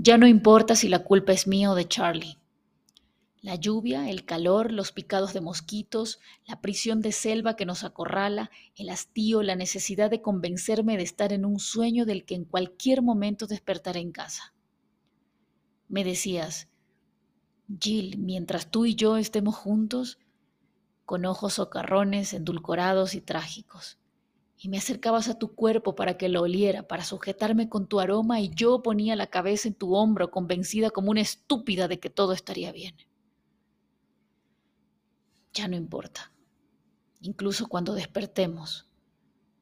Ya no importa si la culpa es mía o de Charlie. La lluvia, el calor, los picados de mosquitos, la prisión de selva que nos acorrala, el hastío, la necesidad de convencerme de estar en un sueño del que en cualquier momento despertaré en casa. Me decías, Jill, mientras tú y yo estemos juntos, con ojos socarrones, endulcorados y trágicos, y me acercabas a tu cuerpo para que lo oliera, para sujetarme con tu aroma, y yo ponía la cabeza en tu hombro, convencida como una estúpida de que todo estaría bien ya no importa. Incluso cuando despertemos,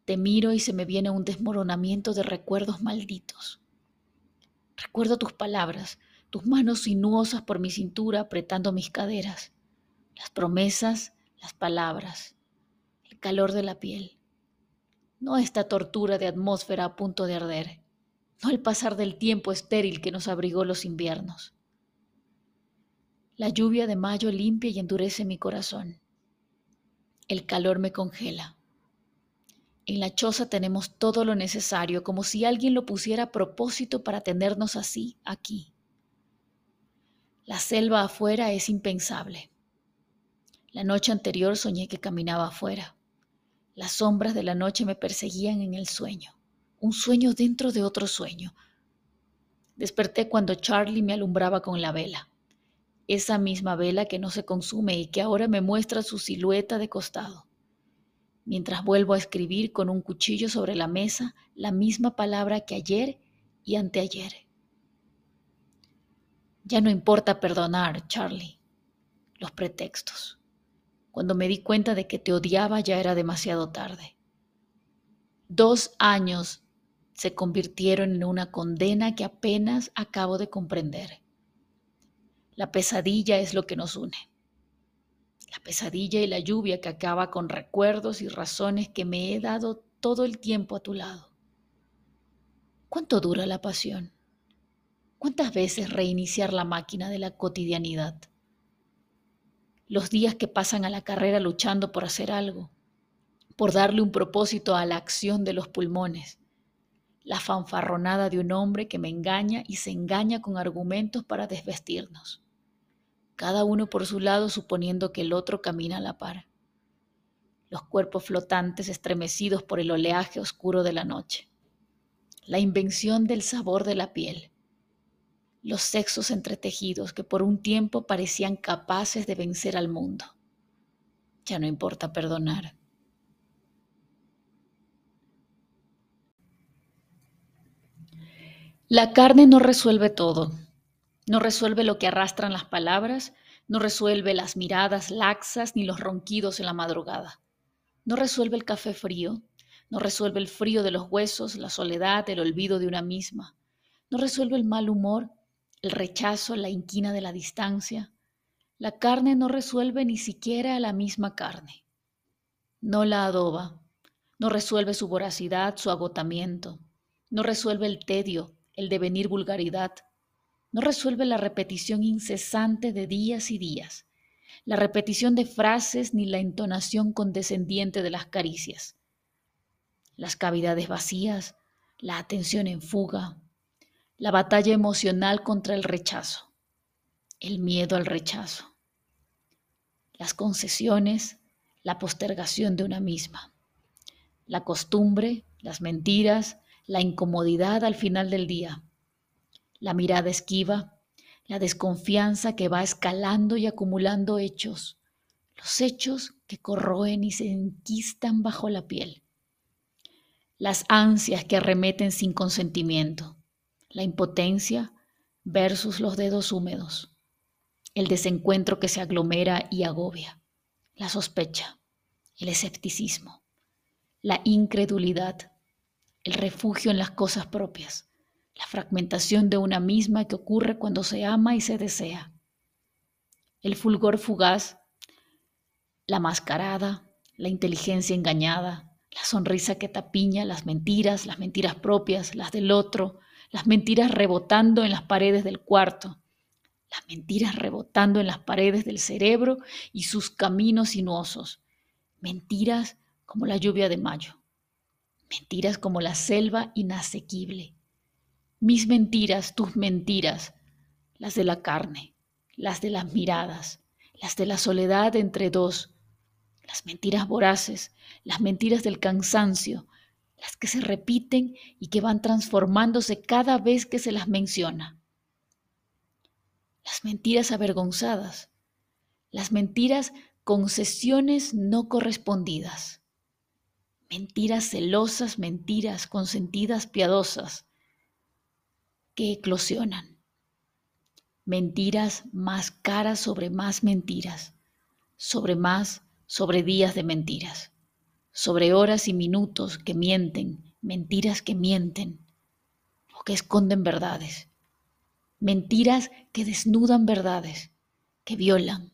te miro y se me viene un desmoronamiento de recuerdos malditos. Recuerdo tus palabras, tus manos sinuosas por mi cintura apretando mis caderas, las promesas, las palabras, el calor de la piel. No esta tortura de atmósfera a punto de arder, no el pasar del tiempo estéril que nos abrigó los inviernos. La lluvia de mayo limpia y endurece mi corazón. El calor me congela. En la choza tenemos todo lo necesario, como si alguien lo pusiera a propósito para tenernos así aquí. La selva afuera es impensable. La noche anterior soñé que caminaba afuera. Las sombras de la noche me perseguían en el sueño, un sueño dentro de otro sueño. Desperté cuando Charlie me alumbraba con la vela esa misma vela que no se consume y que ahora me muestra su silueta de costado. Mientras vuelvo a escribir con un cuchillo sobre la mesa la misma palabra que ayer y anteayer. Ya no importa perdonar, Charlie, los pretextos. Cuando me di cuenta de que te odiaba ya era demasiado tarde. Dos años se convirtieron en una condena que apenas acabo de comprender. La pesadilla es lo que nos une. La pesadilla y la lluvia que acaba con recuerdos y razones que me he dado todo el tiempo a tu lado. ¿Cuánto dura la pasión? ¿Cuántas veces reiniciar la máquina de la cotidianidad? Los días que pasan a la carrera luchando por hacer algo, por darle un propósito a la acción de los pulmones, la fanfarronada de un hombre que me engaña y se engaña con argumentos para desvestirnos cada uno por su lado suponiendo que el otro camina a la par. Los cuerpos flotantes estremecidos por el oleaje oscuro de la noche. La invención del sabor de la piel. Los sexos entretejidos que por un tiempo parecían capaces de vencer al mundo. Ya no importa perdonar. La carne no resuelve todo, no resuelve lo que arrastran las palabras, no resuelve las miradas laxas ni los ronquidos en la madrugada. No resuelve el café frío, no resuelve el frío de los huesos, la soledad, el olvido de una misma. No resuelve el mal humor, el rechazo, la inquina de la distancia. La carne no resuelve ni siquiera la misma carne. No la adoba, no resuelve su voracidad, su agotamiento. No resuelve el tedio, el devenir vulgaridad, no resuelve la repetición incesante de días y días, la repetición de frases ni la entonación condescendiente de las caricias. Las cavidades vacías, la atención en fuga, la batalla emocional contra el rechazo, el miedo al rechazo, las concesiones, la postergación de una misma, la costumbre, las mentiras, la incomodidad al final del día, la mirada esquiva, la desconfianza que va escalando y acumulando hechos, los hechos que corroen y se enquistan bajo la piel, las ansias que arremeten sin consentimiento, la impotencia versus los dedos húmedos, el desencuentro que se aglomera y agobia, la sospecha, el escepticismo, la incredulidad, el refugio en las cosas propias, la fragmentación de una misma que ocurre cuando se ama y se desea, el fulgor fugaz, la mascarada, la inteligencia engañada, la sonrisa que tapiña, las mentiras, las mentiras propias, las del otro, las mentiras rebotando en las paredes del cuarto, las mentiras rebotando en las paredes del cerebro y sus caminos sinuosos, mentiras como la lluvia de mayo, mentiras como la selva inasequible, Mis mentiras, tus mentiras, las de la carne, las de las miradas, las de la soledad entre dos, las mentiras voraces, las mentiras del cansancio, las que se repiten y que van transformándose cada vez que se las menciona. Las mentiras avergonzadas, las mentiras concesiones no correspondidas, mentiras celosas, mentiras consentidas piadosas que eclosionan, mentiras más caras sobre más mentiras, sobre más, sobre días de mentiras, sobre horas y minutos que mienten, mentiras que mienten o que esconden verdades, mentiras que desnudan verdades, que violan,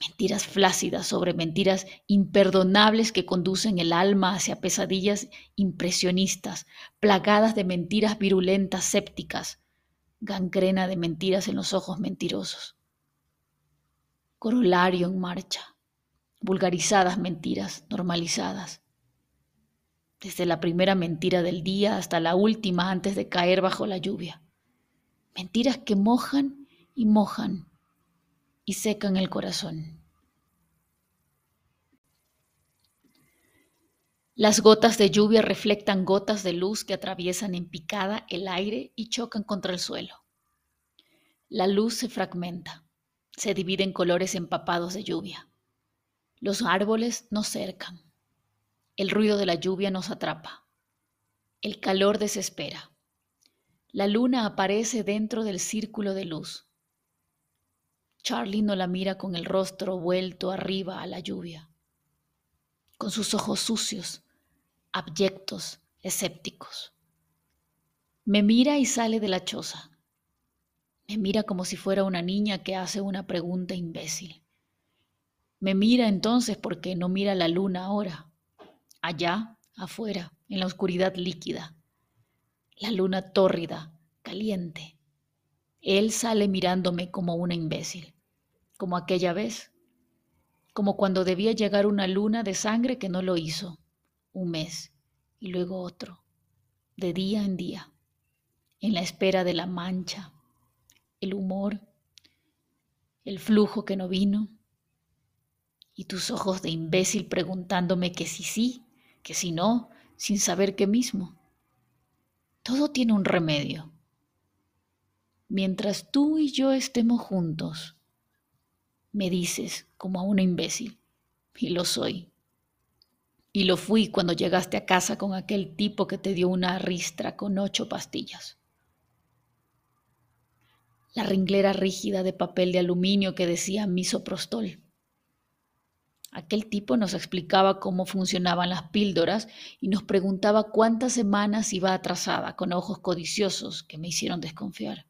mentiras flácidas sobre mentiras imperdonables que conducen el alma hacia pesadillas impresionistas, plagadas de mentiras virulentas sépticas, gangrena de mentiras en los ojos mentirosos. Corolario en marcha, vulgarizadas mentiras normalizadas. Desde la primera mentira del día hasta la última antes de caer bajo la lluvia. Mentiras que mojan y mojan y secan el corazón. Las gotas de lluvia reflectan gotas de luz que atraviesan en picada el aire y chocan contra el suelo. La luz se fragmenta, se divide en colores empapados de lluvia. Los árboles nos cercan. El ruido de la lluvia nos atrapa. El calor desespera. La luna aparece dentro del círculo de luz. Charlie no la mira con el rostro vuelto arriba a la lluvia, con sus ojos sucios, abyectos, escépticos. Me mira y sale de la choza. Me mira como si fuera una niña que hace una pregunta imbécil. Me mira entonces porque no mira la luna ahora, allá, afuera, en la oscuridad líquida. La luna tórrida, caliente, él sale mirándome como una imbécil, como aquella vez, como cuando debía llegar una luna de sangre que no lo hizo, un mes y luego otro, de día en día, en la espera de la mancha, el humor, el flujo que no vino, y tus ojos de imbécil preguntándome que si sí, que si no, sin saber qué mismo. Todo tiene un remedio mientras tú y yo estemos juntos, me dices como a una imbécil, y lo soy. Y lo fui cuando llegaste a casa con aquel tipo que te dio una ristra con ocho pastillas. La ringlera rígida de papel de aluminio que decía misoprostol. Aquel tipo nos explicaba cómo funcionaban las píldoras y nos preguntaba cuántas semanas iba atrasada con ojos codiciosos que me hicieron desconfiar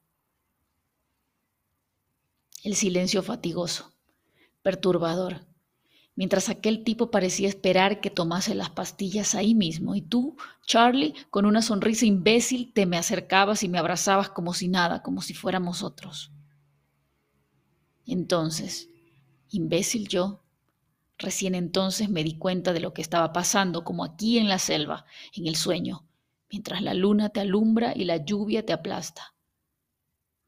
el silencio fatigoso, perturbador, mientras aquel tipo parecía esperar que tomase las pastillas ahí mismo, y tú, Charlie, con una sonrisa imbécil, te me acercabas y me abrazabas como si nada, como si fuéramos otros. Entonces, imbécil yo, recién entonces me di cuenta de lo que estaba pasando, como aquí en la selva, en el sueño, mientras la luna te alumbra y la lluvia te aplasta.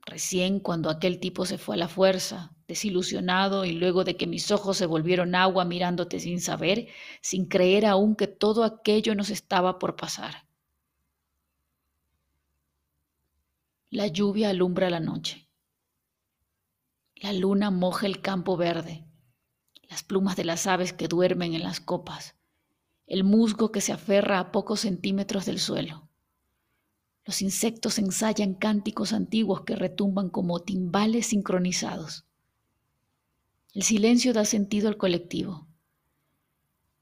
Recién cuando aquel tipo se fue a la fuerza, desilusionado y luego de que mis ojos se volvieron agua mirándote sin saber, sin creer aún que todo aquello nos estaba por pasar. La lluvia alumbra la noche. La luna moja el campo verde, las plumas de las aves que duermen en las copas, el musgo que se aferra a pocos centímetros del suelo. Los insectos ensayan cánticos antiguos que retumban como timbales sincronizados. El silencio da sentido al colectivo.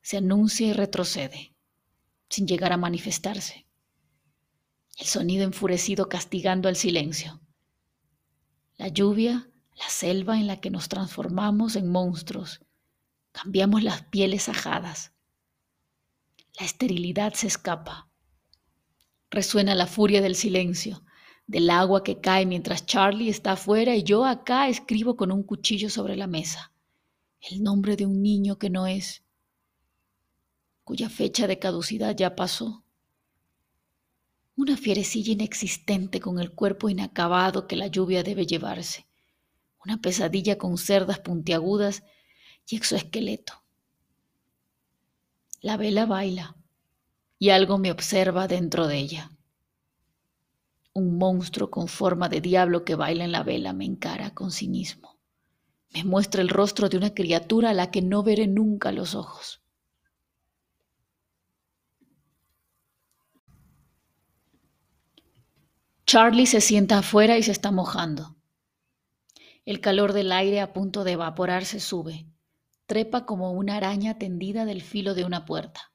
Se anuncia y retrocede, sin llegar a manifestarse. El sonido enfurecido castigando al silencio. La lluvia, la selva en la que nos transformamos en monstruos. Cambiamos las pieles ajadas. La esterilidad se escapa Resuena la furia del silencio, del agua que cae mientras Charlie está afuera y yo acá escribo con un cuchillo sobre la mesa. El nombre de un niño que no es, cuya fecha de caducidad ya pasó. una fierecilla inexistente con el cuerpo inacabado que la lluvia debe llevarse, una pesadilla con cerdas puntiagudas y exoesqueleto. La vela baila y algo me observa dentro de ella. Un monstruo con forma de diablo que baila en la vela me encara con cinismo. Me muestra el rostro de una criatura a la que no veré nunca los ojos. Charlie se sienta afuera y se está mojando. El calor del aire a punto de evaporarse sube, trepa como una araña tendida del filo de una puerta.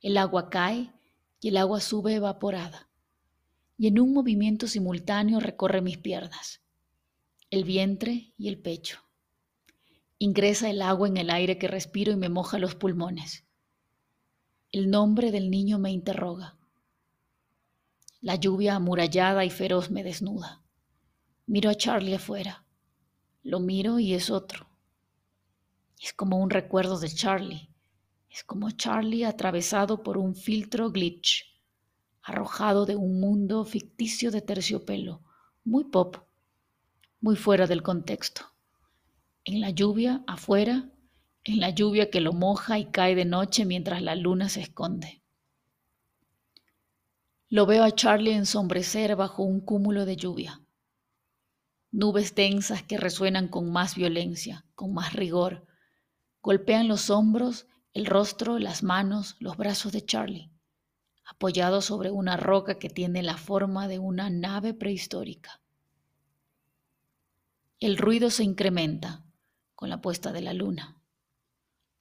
El agua cae y el agua sube evaporada, y en un movimiento simultáneo recorre mis piernas, el vientre y el pecho. Ingresa el agua en el aire que respiro y me moja los pulmones. El nombre del niño me interroga. La lluvia amurallada y feroz me desnuda. Miro a Charlie afuera. Lo miro y es otro. Es como un recuerdo de Charlie. Es como Charlie atravesado por un filtro glitch, arrojado de un mundo ficticio de terciopelo, muy pop, muy fuera del contexto. En la lluvia, afuera, en la lluvia que lo moja y cae de noche mientras la luna se esconde. Lo veo a Charlie ensombrecer bajo un cúmulo de lluvia. Nubes densas que resuenan con más violencia, con más rigor, golpean los hombros, el rostro, las manos, los brazos de Charlie, apoyado sobre una roca que tiene la forma de una nave prehistórica. El ruido se incrementa con la puesta de la luna.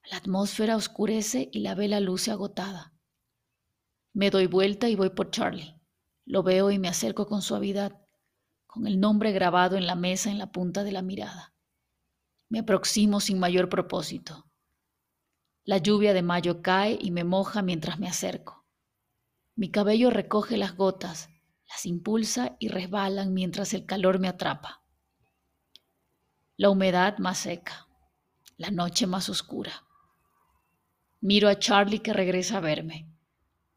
La atmósfera oscurece y la vela luce agotada. Me doy vuelta y voy por Charlie. Lo veo y me acerco con suavidad, con el nombre grabado en la mesa en la punta de la mirada. Me aproximo sin mayor propósito. La lluvia de mayo cae y me moja mientras me acerco. Mi cabello recoge las gotas, las impulsa y resbalan mientras el calor me atrapa. La humedad más seca, la noche más oscura. Miro a Charlie que regresa a verme.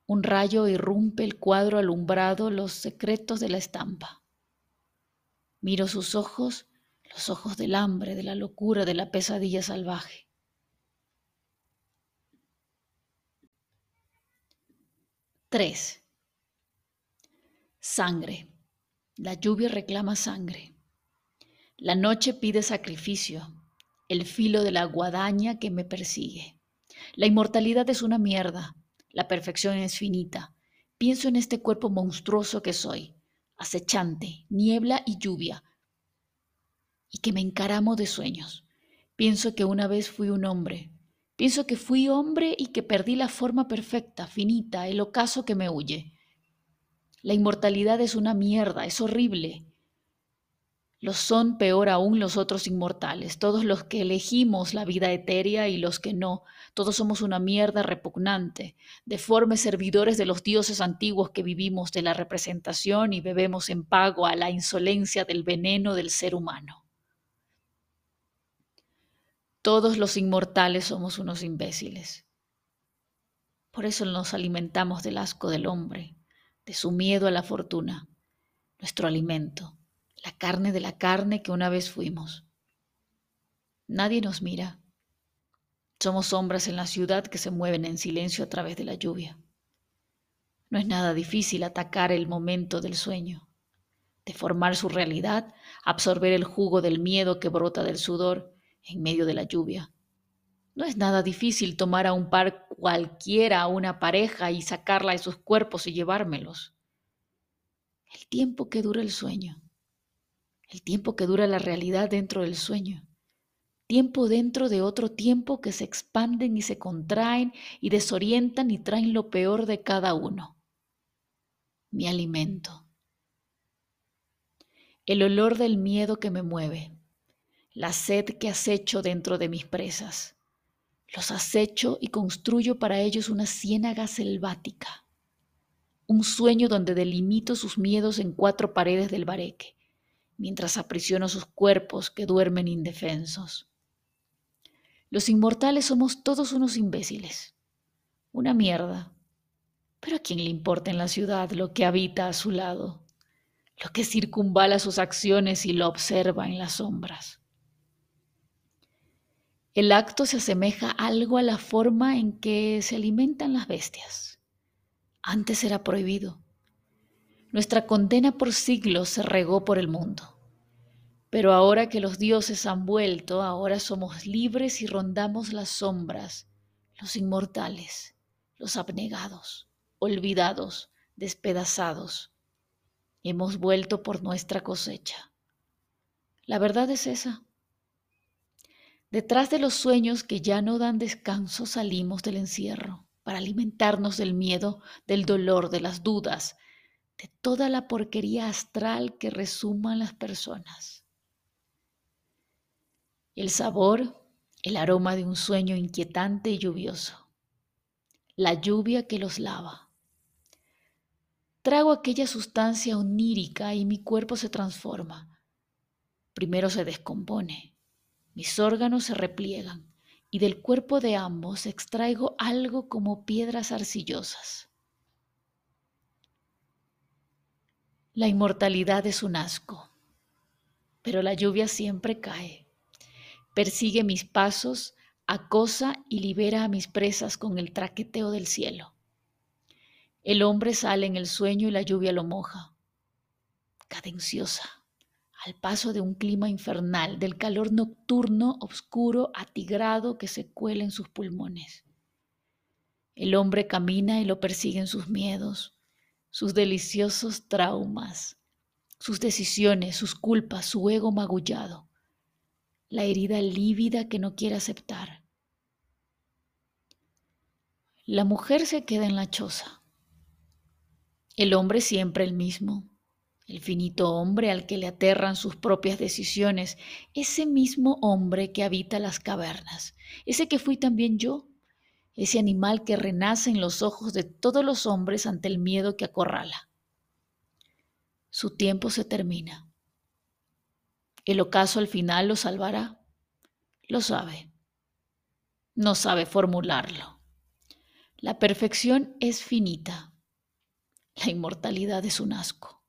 Un rayo irrumpe el cuadro alumbrado los secretos de la estampa. Miro sus ojos, los ojos del hambre, de la locura, de la pesadilla salvaje. Tres. Sangre. La lluvia reclama sangre. La noche pide sacrificio, el filo de la guadaña que me persigue. La inmortalidad es una mierda, la perfección es finita. Pienso en este cuerpo monstruoso que soy, acechante, niebla y lluvia, y que me encaramo de sueños. Pienso que una vez fui un hombre. Pienso que fui hombre y que perdí la forma perfecta, finita, el ocaso que me huye. La inmortalidad es una mierda, es horrible. Lo son peor aún los otros inmortales, todos los que elegimos la vida etérea y los que no. Todos somos una mierda repugnante, deformes servidores de los dioses antiguos que vivimos de la representación y bebemos en pago a la insolencia del veneno del ser humano. Todos los inmortales somos unos imbéciles. Por eso nos alimentamos del asco del hombre, de su miedo a la fortuna, nuestro alimento la carne de la carne que una vez fuimos. Nadie nos mira. Somos sombras en la ciudad que se mueven en silencio a través de la lluvia. No es nada difícil atacar el momento del sueño, deformar su realidad, absorber el jugo del miedo que brota del sudor en medio de la lluvia. No es nada difícil tomar a un par cualquiera, a una pareja, y sacarla de sus cuerpos y llevármelos. El tiempo que dura el sueño el tiempo que dura la realidad dentro del sueño, tiempo dentro de otro tiempo que se expanden y se contraen y desorientan y traen lo peor de cada uno. Mi alimento. El olor del miedo que me mueve, la sed que acecho dentro de mis presas. Los acecho y construyo para ellos una ciénaga selvática, un sueño donde delimito sus miedos en cuatro paredes del bareque, mientras aprisiono sus cuerpos que duermen indefensos. Los inmortales somos todos unos imbéciles, una mierda, Pero a quién le importa en la ciudad lo que habita a su lado, lo que circunvala sus acciones y lo observa en las sombras. El acto se asemeja algo a la forma en que se alimentan las bestias. Antes era prohibido. Nuestra condena por siglos se regó por el mundo. Pero ahora que los dioses han vuelto, ahora somos libres y rondamos las sombras, los inmortales, los abnegados, olvidados, despedazados. Hemos vuelto por nuestra cosecha. La verdad es esa. Detrás de los sueños que ya no dan descanso salimos del encierro para alimentarnos del miedo, del dolor, de las dudas, de toda la porquería astral que resuman las personas. El sabor, el aroma de un sueño inquietante y lluvioso. La lluvia que los lava. Trago aquella sustancia onírica y mi cuerpo se transforma. Primero se descompone mis órganos se repliegan y del cuerpo de ambos extraigo algo como piedras arcillosas. La inmortalidad es un asco, pero la lluvia siempre cae. Persigue mis pasos, acosa y libera a mis presas con el traqueteo del cielo. El hombre sale en el sueño y la lluvia lo moja, cadenciosa al paso de un clima infernal, del calor nocturno, oscuro, atigrado que se cuela en sus pulmones. El hombre camina y lo persiguen sus miedos, sus deliciosos traumas, sus decisiones, sus culpas, su ego magullado, la herida lívida que no quiere aceptar. La mujer se queda en la choza, el hombre siempre el mismo, el finito hombre al que le aterran sus propias decisiones, ese mismo hombre que habita las cavernas, ese que fui también yo, ese animal que renace en los ojos de todos los hombres ante el miedo que acorrala. Su tiempo se termina. El ocaso al final lo salvará. Lo sabe. No sabe formularlo. La perfección es finita. La inmortalidad es un asco.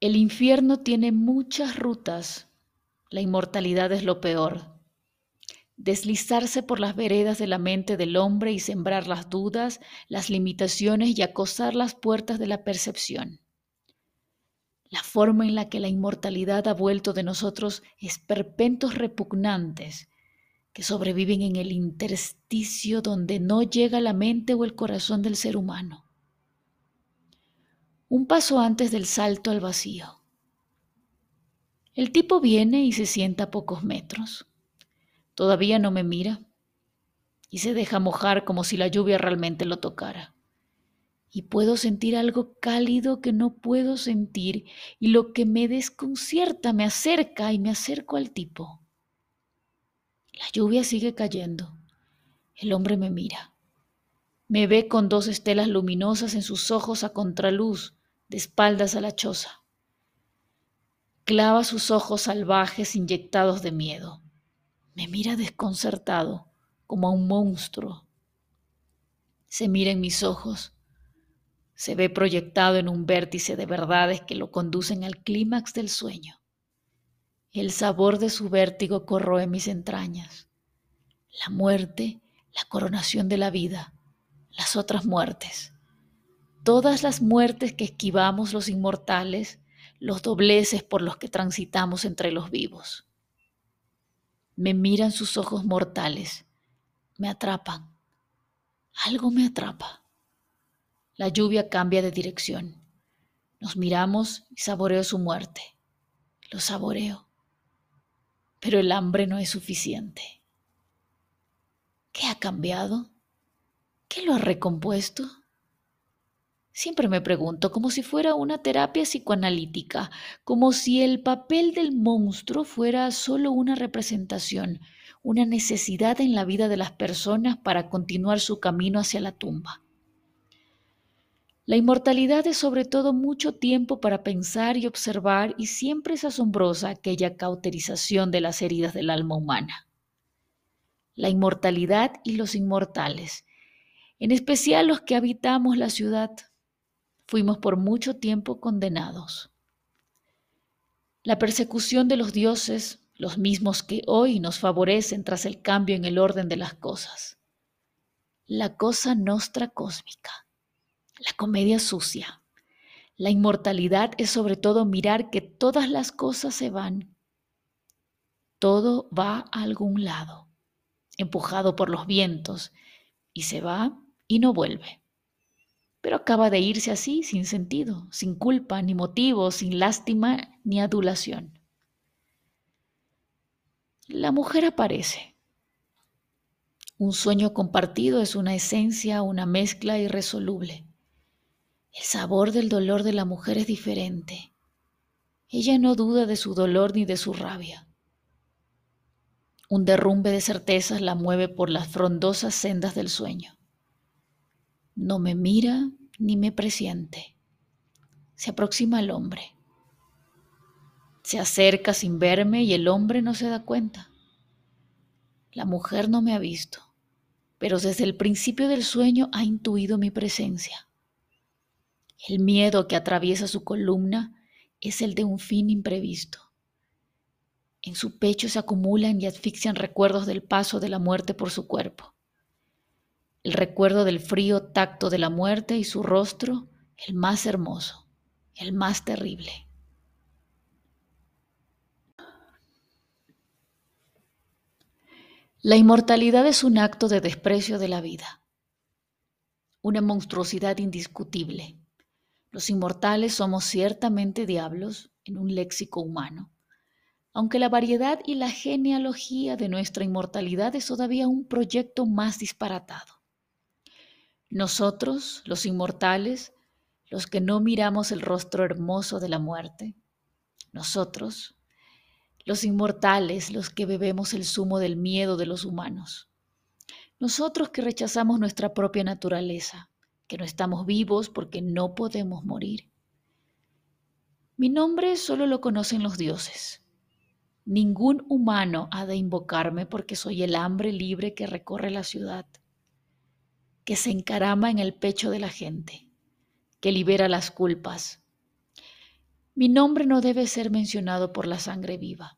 El infierno tiene muchas rutas. La inmortalidad es lo peor. Deslizarse por las veredas de la mente del hombre y sembrar las dudas, las limitaciones y acosar las puertas de la percepción. La forma en la que la inmortalidad ha vuelto de nosotros esperpentos repugnantes que sobreviven en el intersticio donde no llega la mente o el corazón del ser humano un paso antes del salto al vacío. El tipo viene y se sienta a pocos metros. Todavía no me mira y se deja mojar como si la lluvia realmente lo tocara. Y puedo sentir algo cálido que no puedo sentir y lo que me desconcierta me acerca y me acerco al tipo. La lluvia sigue cayendo. El hombre me mira. Me ve con dos estelas luminosas en sus ojos a contraluz de espaldas a la choza. Clava sus ojos salvajes inyectados de miedo. Me mira desconcertado, como a un monstruo. Se mira en mis ojos. Se ve proyectado en un vértice de verdades que lo conducen al clímax del sueño. El sabor de su vértigo corroe mis entrañas. La muerte, la coronación de la vida, las otras muertes todas las muertes que esquivamos los inmortales, los dobleces por los que transitamos entre los vivos. Me miran sus ojos mortales, me atrapan, algo me atrapa. La lluvia cambia de dirección. Nos miramos y saboreo su muerte. Lo saboreo. Pero el hambre no es suficiente. ¿Qué ha cambiado? ¿Qué lo ha recompuesto? Siempre me pregunto, como si fuera una terapia psicoanalítica, como si el papel del monstruo fuera solo una representación, una necesidad en la vida de las personas para continuar su camino hacia la tumba. La inmortalidad es sobre todo mucho tiempo para pensar y observar y siempre es asombrosa aquella cauterización de las heridas del alma humana. La inmortalidad y los inmortales, en especial los que habitamos la ciudad, fuimos por mucho tiempo condenados. La persecución de los dioses, los mismos que hoy nos favorecen tras el cambio en el orden de las cosas. La cosa nostra cósmica, la comedia sucia. La inmortalidad es sobre todo mirar que todas las cosas se van. Todo va a algún lado, empujado por los vientos, y se va y no vuelve. Pero acaba de irse así, sin sentido, sin culpa, ni motivo, sin lástima, ni adulación. La mujer aparece. Un sueño compartido es una esencia, una mezcla irresoluble. El sabor del dolor de la mujer es diferente. Ella no duda de su dolor ni de su rabia. Un derrumbe de certezas la mueve por las frondosas sendas del sueño. No me mira ni me presiente. Se aproxima al hombre. Se acerca sin verme y el hombre no se da cuenta. La mujer no me ha visto, pero desde el principio del sueño ha intuido mi presencia. El miedo que atraviesa su columna es el de un fin imprevisto. En su pecho se acumulan y asfixian recuerdos del paso de la muerte por su cuerpo el recuerdo del frío tacto de la muerte y su rostro, el más hermoso, el más terrible. La inmortalidad es un acto de desprecio de la vida, una monstruosidad indiscutible. Los inmortales somos ciertamente diablos en un léxico humano, aunque la variedad y la genealogía de nuestra inmortalidad es todavía un proyecto más disparatado. Nosotros, los inmortales, los que no miramos el rostro hermoso de la muerte, nosotros, los inmortales, los que bebemos el zumo del miedo de los humanos, nosotros que rechazamos nuestra propia naturaleza, que no estamos vivos porque no podemos morir. Mi nombre solo lo conocen los dioses. Ningún humano ha de invocarme porque soy el hambre libre que recorre la ciudad que se encarama en el pecho de la gente, que libera las culpas. Mi nombre no debe ser mencionado por la sangre viva.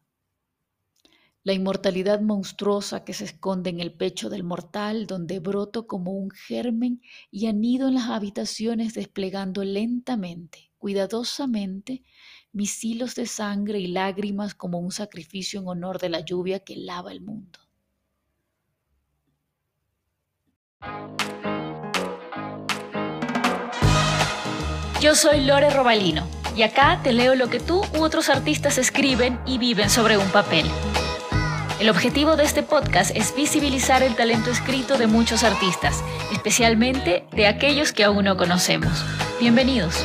La inmortalidad monstruosa que se esconde en el pecho del mortal, donde broto como un germen y anido en las habitaciones desplegando lentamente, cuidadosamente, mis hilos de sangre y lágrimas como un sacrificio en honor de la lluvia que lava el mundo. Yo soy Lore Robalino y acá te leo lo que tú u otros artistas escriben y viven sobre un papel. El objetivo de este podcast es visibilizar el talento escrito de muchos artistas, especialmente de aquellos que aún no conocemos. Bienvenidos.